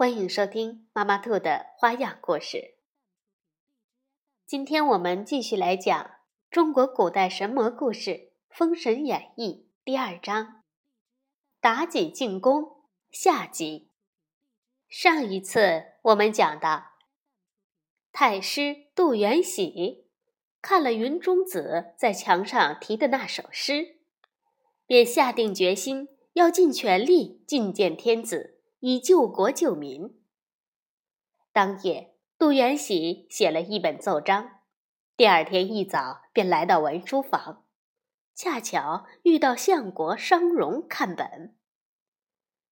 欢迎收听妈妈兔的花样故事。今天我们继续来讲中国古代神魔故事《封神演义》第二章“妲己进宫”下集。上一次我们讲到，太师杜元喜看了云中子在墙上题的那首诗，便下定决心要尽全力觐见天子。以救国救民。当夜，杜元喜写了一本奏章，第二天一早便来到文书房，恰巧遇到相国商容看本。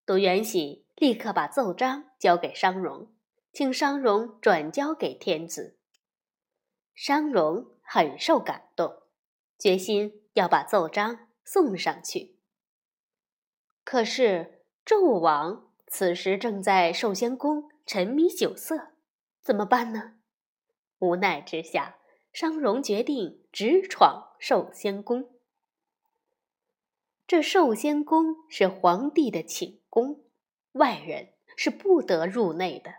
杜元喜立刻把奏章交给商容，请商容转交给天子。商容很受感动，决心要把奏章送上去。可是纣王。此时正在寿仙宫沉迷酒色，怎么办呢？无奈之下，商容决定直闯寿仙宫。这寿仙宫是皇帝的寝宫，外人是不得入内的。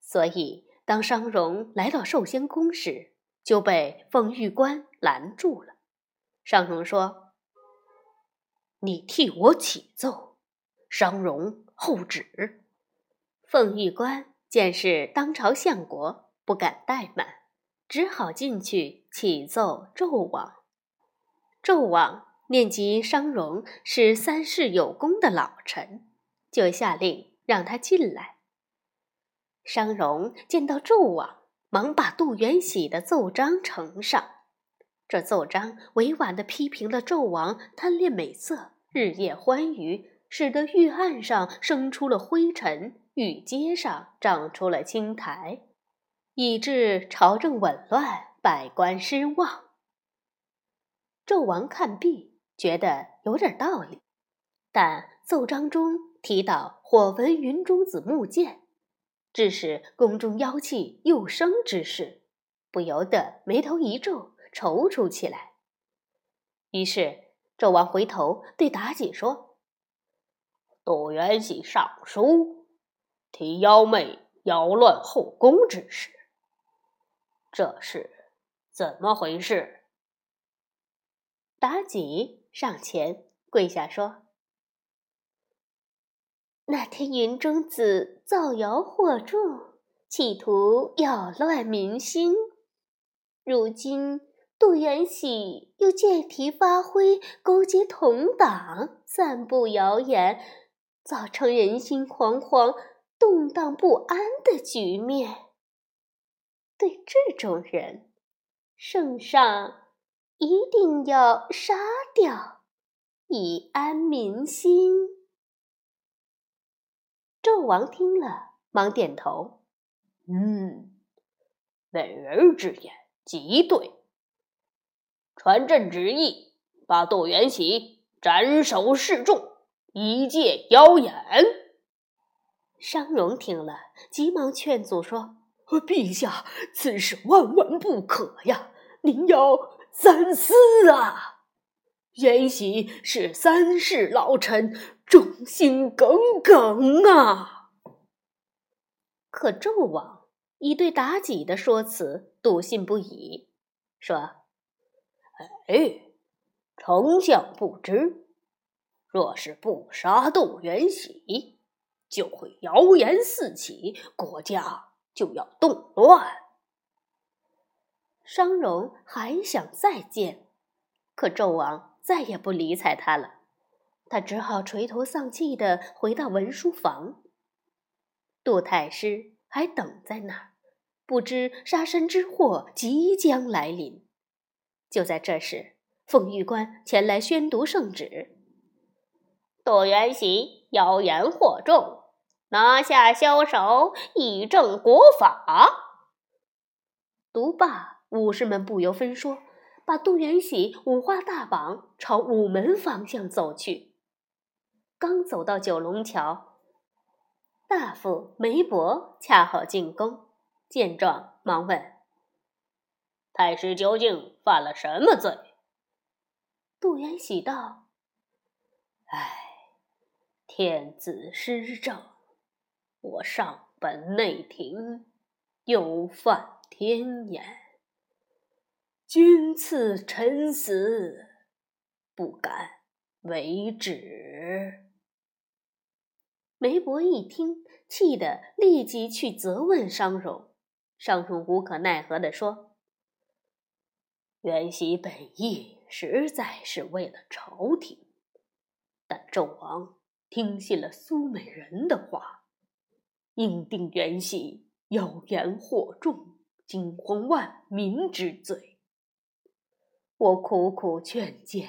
所以，当商容来到寿仙宫时，就被凤玉关拦住了。商容说：“你替我启奏，商容。”后旨，凤玉关见是当朝相国，不敢怠慢，只好进去启奏纣王。纣王念及商容是三世有功的老臣，就下令让他进来。商容见到纣王，忙把杜元喜的奏章呈上。这奏章委婉地批评了纣王贪恋美色，日夜欢愉。使得御案上生出了灰尘，御阶上长出了青苔，以致朝政紊乱，百官失望。纣王看毕，觉得有点道理，但奏章中提到火焚云中子木剑，致使宫中妖气又生之事，不由得眉头一皱，踌躇起来。于是纣王回头对妲己说。杜元喜上书，提妖媚扰乱后宫之事，这是怎么回事？妲己上前跪下说：“那天云中子造谣惑众，企图扰乱民心，如今杜元喜又借题发挥，勾结同党，散布谣言。”造成人心惶惶、动荡不安的局面。对这种人，圣上一定要杀掉，以安民心。纣王听了，忙点头：“嗯，美人之言极对。传朕旨意，把杜元喜斩首示众。”一介妖言。商容听了，急忙劝阻说：“陛下，此事万万不可呀！您要三思啊！元喜是三世老臣，忠心耿耿啊！”可纣王已对妲己的说辞笃信不疑，说：“哎，丞相不知。”若是不杀窦元喜，就会谣言四起，国家就要动乱。商容还想再见，可纣王再也不理睬他了，他只好垂头丧气的回到文书房。杜太师还等在那儿，不知杀身之祸即将来临。就在这时，凤玉官前来宣读圣旨。杜元喜妖言惑众，拿下枭首，以正国法。读罢，武士们不由分说，把杜元喜五花大绑，朝午门方向走去。刚走到九龙桥，大夫梅伯恰好进宫，见状忙问：“太师究竟犯了什么罪？”杜元喜道：“唉，天子失政。”我上本内廷，又犯天眼。君赐臣死，不敢为止。梅伯一听，气得立即去责问商容。商容无可奈何地说：“元喜本意实在是为了朝廷，但纣王听信了苏美人的话。”应定元喜妖言惑众、惊慌万民之罪。我苦苦劝谏，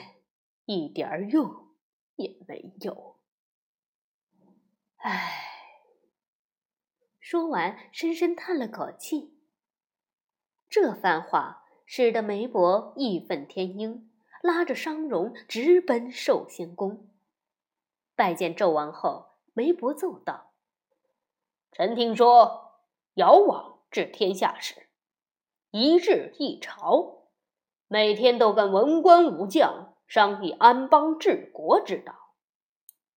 一点用也没有。唉。说完，深深叹了口气。这番话使得梅伯义愤填膺，拉着商容直奔寿仙宫。拜见纣王后，梅伯奏道。臣听说，尧王治天下时，一日一朝，每天都跟文官武将商议安邦治国之道。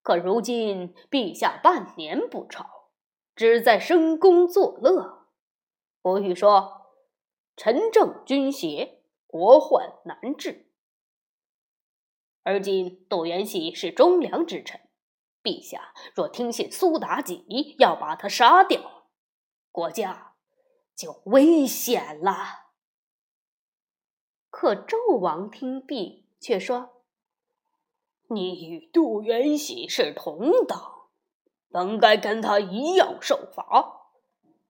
可如今陛下半年不朝，只在深宫作乐。不欲说，臣政军邪，国患难治。而今窦元喜是忠良之臣。陛下若听信苏妲己要把他杀掉，国家就危险了。可纣王听毕，却说：“你与杜元喜是同党，本该跟他一样受罚。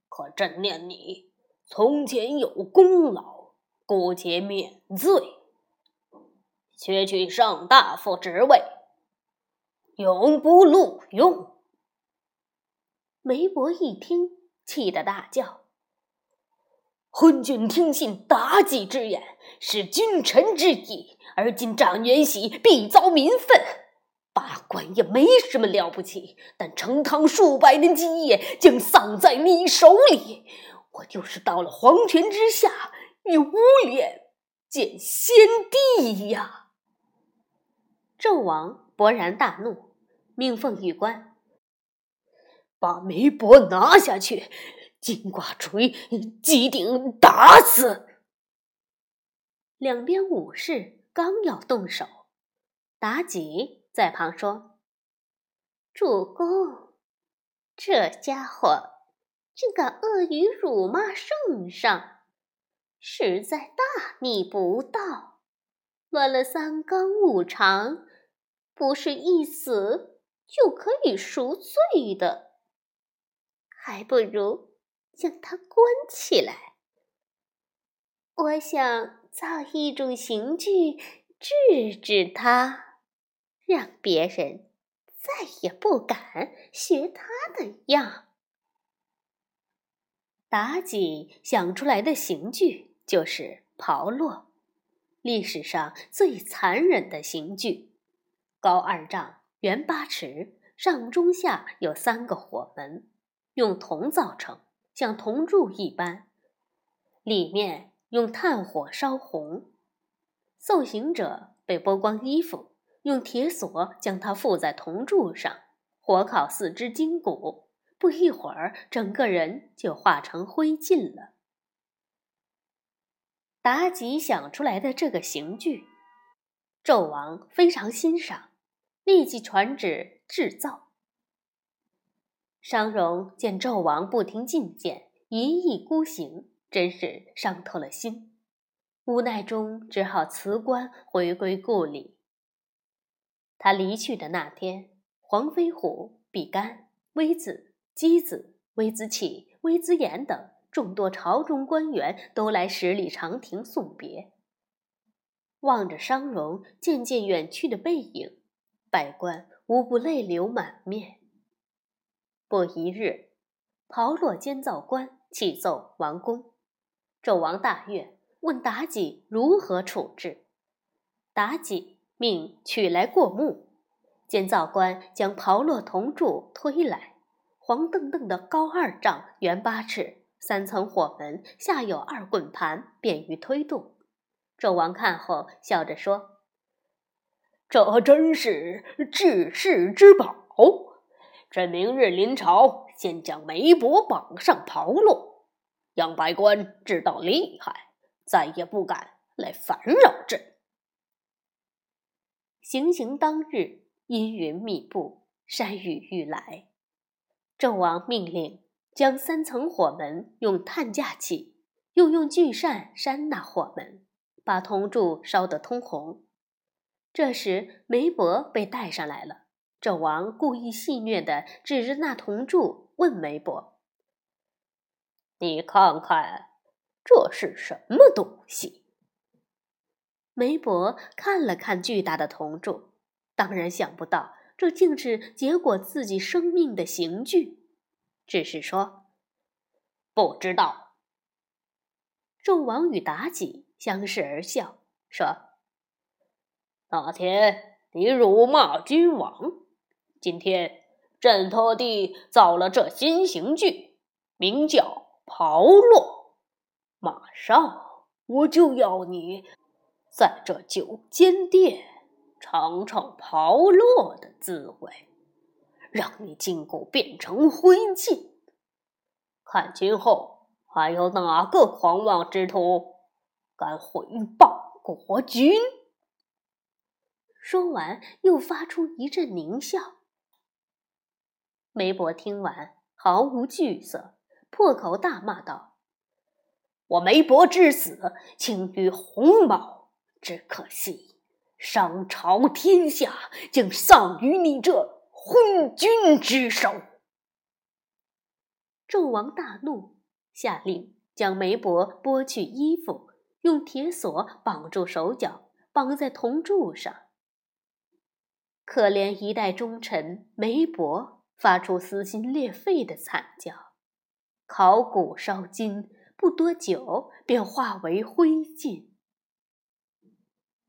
可朕念你从前有功劳，姑且免罪，削去上大夫职位。”永不录用。梅伯一听，气得大叫：“昏君听信妲己之言，是君臣之义，而今长元喜必遭民愤。罢官也没什么了不起，但成汤数百年基业，竟丧在你手里。我就是到了黄泉之下，也无脸见先帝呀！”纣王勃然大怒。命凤玉官，把梅伯拿下去，金瓜锤击顶打死。两边武士刚要动手，妲己在旁说：“主公，这家伙竟敢恶语辱骂圣上，实在大逆不道，乱了三纲五常，不是一死。”就可以赎罪的，还不如将他关起来。我想造一种刑具制止他，让别人再也不敢学他的样。妲己想出来的刑具就是炮烙，历史上最残忍的刑具，高二丈。圆八尺，上中下有三个火门，用铜造成，像铜柱一般，里面用炭火烧红。受刑者被剥光衣服，用铁锁将他缚在铜柱上，火烤四肢筋骨，不一会儿，整个人就化成灰烬了。妲己想出来的这个刑具，纣王非常欣赏。立即传旨制造。商容见纣王不听进谏，一意孤行，真是伤透了心。无奈中，只好辞官回归故里。他离去的那天，黄飞虎、比干、微子、箕子、微子启、微子衍等众多朝中官员都来十里长亭送别。望着商容渐渐远去的背影。百官无不泪流满面。不一日，炮烙监造官启奏王宫，纣王大悦，问妲己如何处置。妲己命取来过目，监造官将炮烙铜柱推来，黄澄澄的高二丈，圆八尺，三层火门，下有二滚盘，便于推动。纣王看后，笑着说：“这真是治世之宝。”这明日临朝，先将媒婆绑上袍落，让百官知道厉害，再也不敢来烦扰朕。行刑当日，阴云密布，山雨欲来。纣王命令将三层火门用炭架起，又用巨扇扇那火门，把铜柱烧得通红。这时，媒婆被带上来了。纣王故意戏谑地指着那铜柱问梅伯：“你看看，这是什么东西？”梅伯看了看巨大的铜柱，当然想不到这竟是结果自己生命的刑具，只是说：“不知道。”纣王与妲己相视而笑，说：“那天你辱骂君王。”今天，朕特地造了这新刑具，名叫炮烙。马上我就要你在这九间殿尝尝炮烙的滋味，让你筋骨变成灰烬。看今后还有哪个狂妄之徒敢毁谤国君？说完，又发出一阵狞笑。梅伯听完，毫无惧色，破口大骂道：“我梅伯之死，轻于鸿毛，只可惜商朝天下竟丧于你这昏君之手。”纣王大怒，下令将梅伯剥去衣服，用铁锁绑住手脚，绑在铜柱上。可怜一代忠臣梅伯。发出撕心裂肺的惨叫，烤骨烧金，不多久便化为灰烬。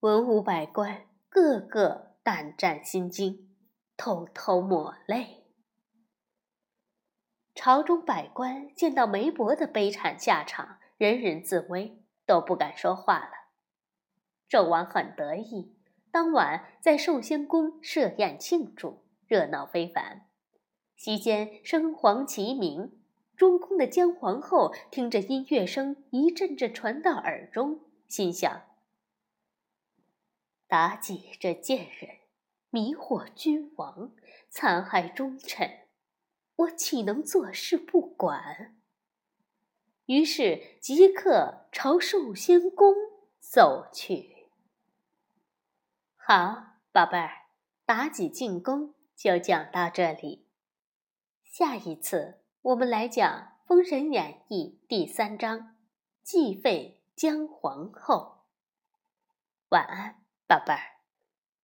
文武百官个个胆战心惊，偷偷抹泪。朝中百官见到梅伯的悲惨下场，人人自危，都不敢说话了。纣王很得意，当晚在寿仙宫设宴庆祝，热闹非凡。席间声黄齐鸣，中宫的姜皇后听着音乐声一阵阵传到耳中，心想：妲己这贱人，迷惑君王，残害忠臣，我岂能坐视不管？于是即刻朝寿仙宫走去。好，宝贝儿，妲己进宫就讲到这里。下一次，我们来讲《封神演义》第三章“继废姜皇后”。晚安，宝贝儿。